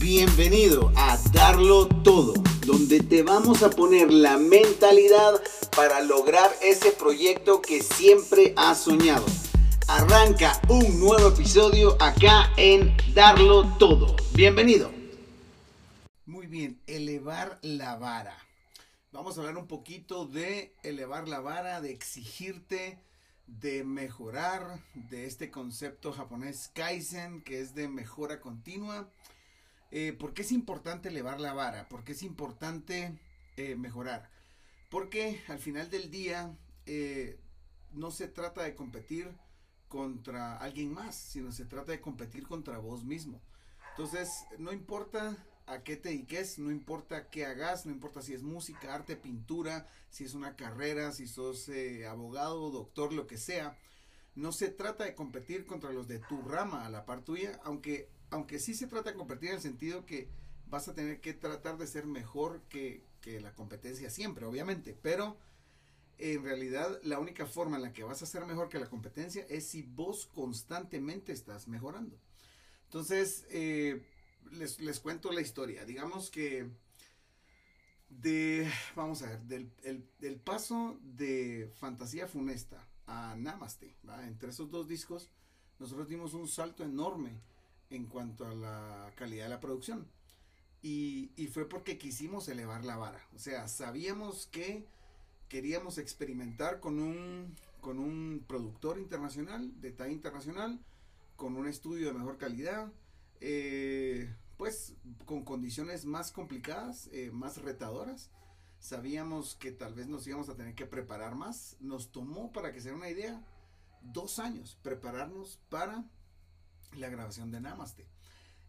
Bienvenido a Darlo Todo, donde te vamos a poner la mentalidad para lograr ese proyecto que siempre has soñado. Arranca un nuevo episodio acá en Darlo Todo. Bienvenido. Muy bien, elevar la vara. Vamos a hablar un poquito de elevar la vara, de exigirte, de mejorar, de este concepto japonés Kaizen, que es de mejora continua eh, ¿Por qué es importante elevar la vara? ¿Por qué es importante eh, mejorar? Porque al final del día eh, no se trata de competir contra alguien más, sino se trata de competir contra vos mismo. Entonces, no importa a qué te dediques, no importa qué hagas, no importa si es música, arte, pintura, si es una carrera, si sos abogado, doctor, lo que sea. No se trata de competir contra los de tu rama a la par tuya, aunque aunque sí se trata de competir en el sentido que vas a tener que tratar de ser mejor que, la competencia siempre, obviamente, pero en realidad la única forma en la que vas a ser mejor que la competencia es si vos constantemente estás mejorando. Entonces, eh, les, cuento la historia. Digamos que de, vamos a ver, del, paso de Fantasía Funesta a Namaste, entre esos dos discos, nosotros dimos un salto enorme en cuanto a la calidad de la producción. Y, fue porque quisimos elevar la vara. O sea, sabíamos que queríamos experimentar con un, con un productor internacional, de talla internacional, con un estudio de mejor calidad, eh, pues con condiciones más complicadas, eh, más retadoras. Sabíamos que tal vez nos íbamos a tener que preparar más. Nos tomó, para que sea una idea, dos años prepararnos para la grabación de Namaste.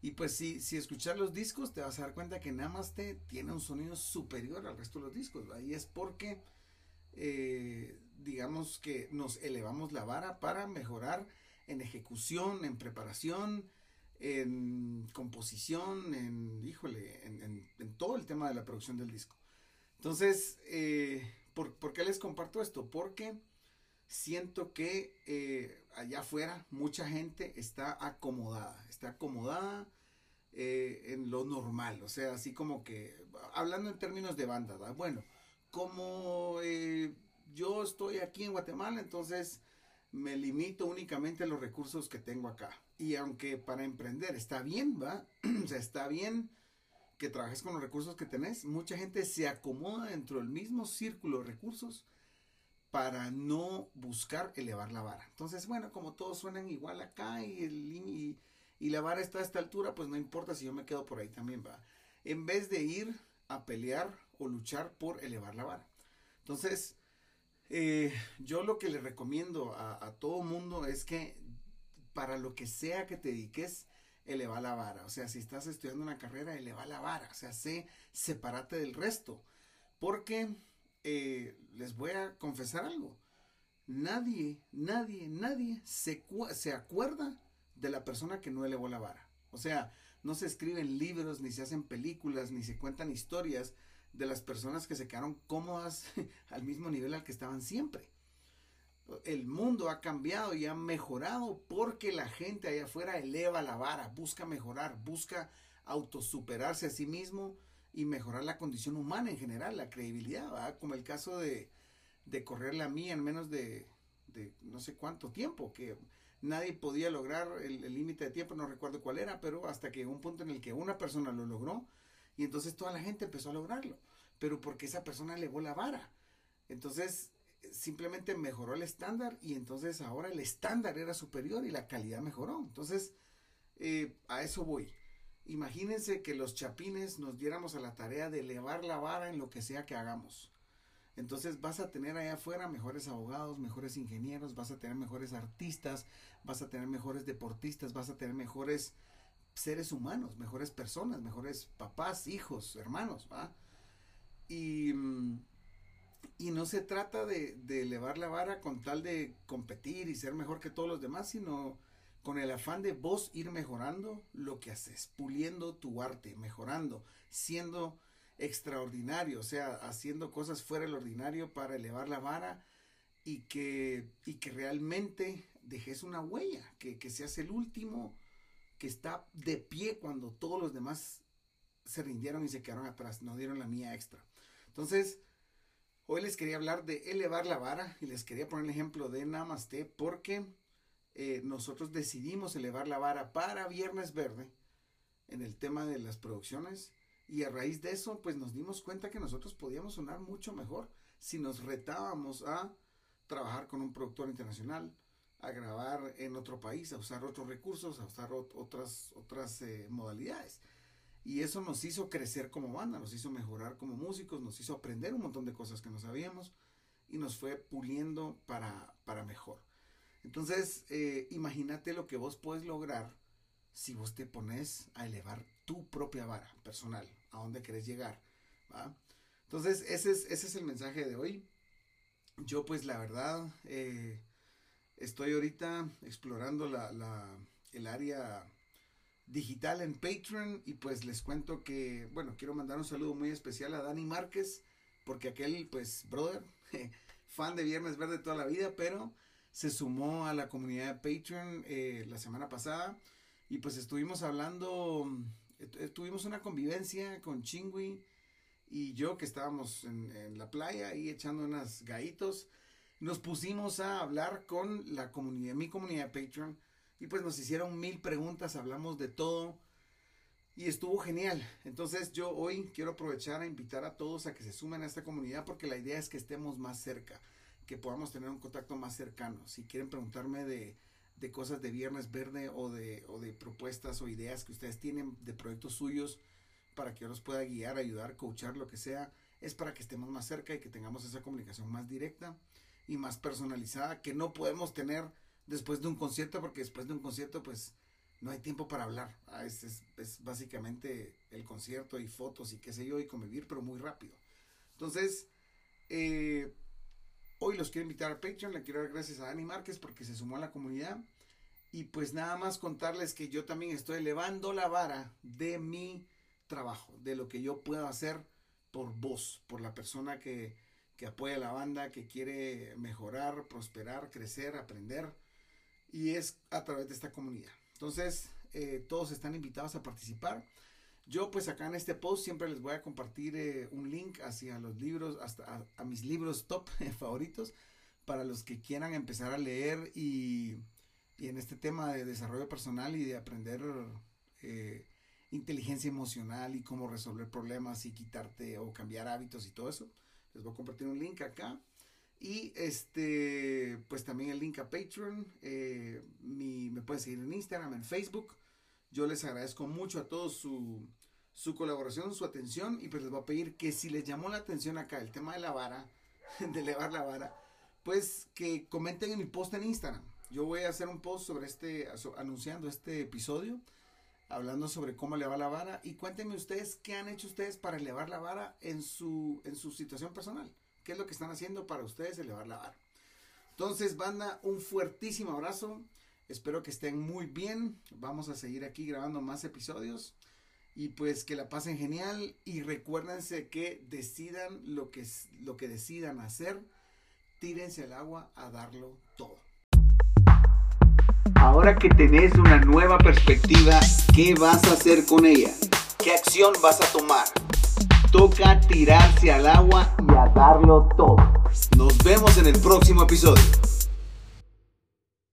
Y pues si, si escuchas los discos te vas a dar cuenta que Namaste tiene un sonido superior al resto de los discos. Ahí es porque eh, digamos que nos elevamos la vara para mejorar en ejecución, en preparación, en composición, en, híjole, en, todo el tema de la producción del disco. Entonces, eh, ¿por, ¿por, qué les comparto esto? Porque siento que eh, allá afuera mucha gente está acomodada, está acomodada eh, en lo normal, o sea, así como que, hablando en términos de banda, bueno, como eh, yo estoy aquí en Guatemala, entonces me limito únicamente a los recursos que tengo acá. Y aunque para emprender está bien, ¿va? o sea, está bien que trabajes con los recursos que tenés, mucha gente se acomoda dentro del mismo círculo de recursos para no buscar elevar la vara. Entonces, bueno, como todos suenan igual acá y, el, y, la vara está a esta altura, pues no importa si yo me quedo por ahí también, va. En vez de ir a pelear o luchar por elevar la vara. Entonces, eh, yo lo que le recomiendo a, a todo mundo es que para lo que sea que te dediques, eleva la vara. O sea, si estás estudiando una carrera, eleva la vara. O sea, sé, sepárate del resto. Porque eh, les voy a confesar algo. Nadie, nadie, nadie se, se acuerda de la persona que no elevó la vara. O sea, no se escriben libros, ni se hacen películas, ni se cuentan historias de las personas que se quedaron cómodas al mismo nivel al que estaban siempre. El mundo ha cambiado y ha mejorado porque la gente allá afuera eleva la vara, busca mejorar, busca autosuperarse a sí mismo y mejorar la condición humana en general, la credibilidad, como el caso de, de correr la mía en menos de, no sé cuánto tiempo, que nadie podía lograr el límite de tiempo, no recuerdo cuál era, pero hasta que un punto en el que una persona lo logró y entonces toda la gente empezó a lograrlo, pero porque esa persona elevó la vara. Entonces simplemente mejoró el estándar y entonces ahora el estándar era superior y la calidad mejoró. Entonces eh, a eso voy. Imagínense que los chapines nos diéramos a la tarea de elevar la vara en lo que sea que hagamos. Entonces vas a tener allá afuera mejores abogados, mejores ingenieros, vas a tener mejores artistas, vas a tener mejores deportistas, vas a tener mejores seres humanos, mejores personas, mejores papás, hijos, hermanos, ¿va? Y, mm, y no se trata de, de elevar la vara con tal de competir y ser mejor que todos los demás, sino con el afán de vos ir mejorando lo que haces, puliendo tu arte, mejorando, siendo extraordinario, o sea, haciendo cosas fuera del ordinario para elevar la vara y que, y que realmente dejes una huella, que, que seas el último que está de pie cuando todos los demás se rindieron y se quedaron atrás, no dieron la mía extra. Entonces, hoy les quería hablar de elevar la vara y les quería poner el ejemplo de Namaste porque eh, nosotros decidimos elevar la vara para Viernes Verde en el tema de las producciones y a raíz de eso pues nos dimos cuenta que nosotros podíamos sonar mucho mejor si nos retábamos a trabajar con un productor internacional, a grabar en otro país, a usar otros recursos, a usar otras, otras eh, modalidades. Y eso nos hizo crecer como banda, nos hizo mejorar como músicos, nos hizo aprender un montón de cosas que no sabíamos y nos fue puliendo para, para mejor. Entonces, eh, imagínate lo que vos puedes lograr si vos te pones a elevar tu propia vara personal, a dónde querés llegar. Entonces, ese es, ese es el mensaje de hoy. Yo pues la verdad eh, estoy ahorita explorando la, la, el área digital en Patreon y pues les cuento que, bueno, quiero mandar un saludo muy especial a Dani Márquez, porque aquel pues, brother, fan de Viernes Verde toda la vida, pero se sumó a la comunidad de Patreon eh, la semana pasada y pues estuvimos hablando, tuvimos una convivencia con Chingui y yo que estábamos en, la playa y echando unos gaitos, nos pusimos a hablar con la comunidad, mi comunidad de Patreon, y pues nos hicieron mil preguntas, hablamos de todo y estuvo genial. Entonces yo hoy quiero aprovechar a invitar a todos a que se sumen a esta comunidad porque la idea es que estemos más cerca, que podamos tener un contacto más cercano. Si quieren preguntarme de, de cosas de Viernes Verde o de, o de propuestas o ideas que ustedes tienen de proyectos suyos para que yo los pueda guiar, ayudar, coachar, lo que sea, es para que estemos más cerca y que tengamos esa comunicación más directa y más personalizada que no podemos tener después de un concierto, porque después de un concierto, pues no hay tiempo para hablar. Ah, es, es, básicamente el concierto y fotos y qué sé yo, y convivir, pero muy rápido. Entonces, eh, hoy los quiero invitar a Patreon. Le quiero dar gracias a Dani Márquez porque se sumó a la comunidad. Y pues nada más contarles que yo también estoy elevando la vara de mi trabajo, de lo que yo puedo hacer por vos, por la persona que, que apoya la banda, que quiere mejorar, prosperar, crecer, aprender y es a través de esta comunidad. Entonces, eh, todos están invitados a participar. Yo pues acá en este post siempre les voy a compartir eh, un link hacia los libros, hasta a, mis libros top favoritos, para los que quieran empezar a leer y, en este tema de desarrollo personal y de aprender eh, inteligencia emocional y cómo resolver problemas y quitarte o cambiar hábitos y todo eso. Les voy a compartir un link acá. Y este, pues también el link a Patreon. Eh, me pueden seguir en Instagram, en Facebook. Yo les agradezco mucho a todos su, su colaboración, su atención. Y pues les voy a pedir que si les llamó la atención acá el tema de la vara, de elevar la vara, pues que comenten en mi post en Instagram. Yo voy a hacer un post sobre este, anunciando este episodio, hablando sobre cómo elevar la vara. Y cuéntenme ustedes qué han hecho ustedes para elevar la vara en su, en su situación personal qué es lo que están haciendo para ustedes elevar la vara. Entonces, banda, un fuertísimo abrazo. Espero que estén muy bien. Vamos a seguir aquí grabando más episodios. Y pues que la pasen genial. Y recuérdense que decidan lo que, lo que decidan hacer. Tírense al agua a darlo todo. Ahora que tenés una nueva perspectiva, ¿qué vas a hacer con ella? ¿Qué acción vas a tomar? toca tirarse al agua y a darlo todo. Nos vemos en el próximo episodio.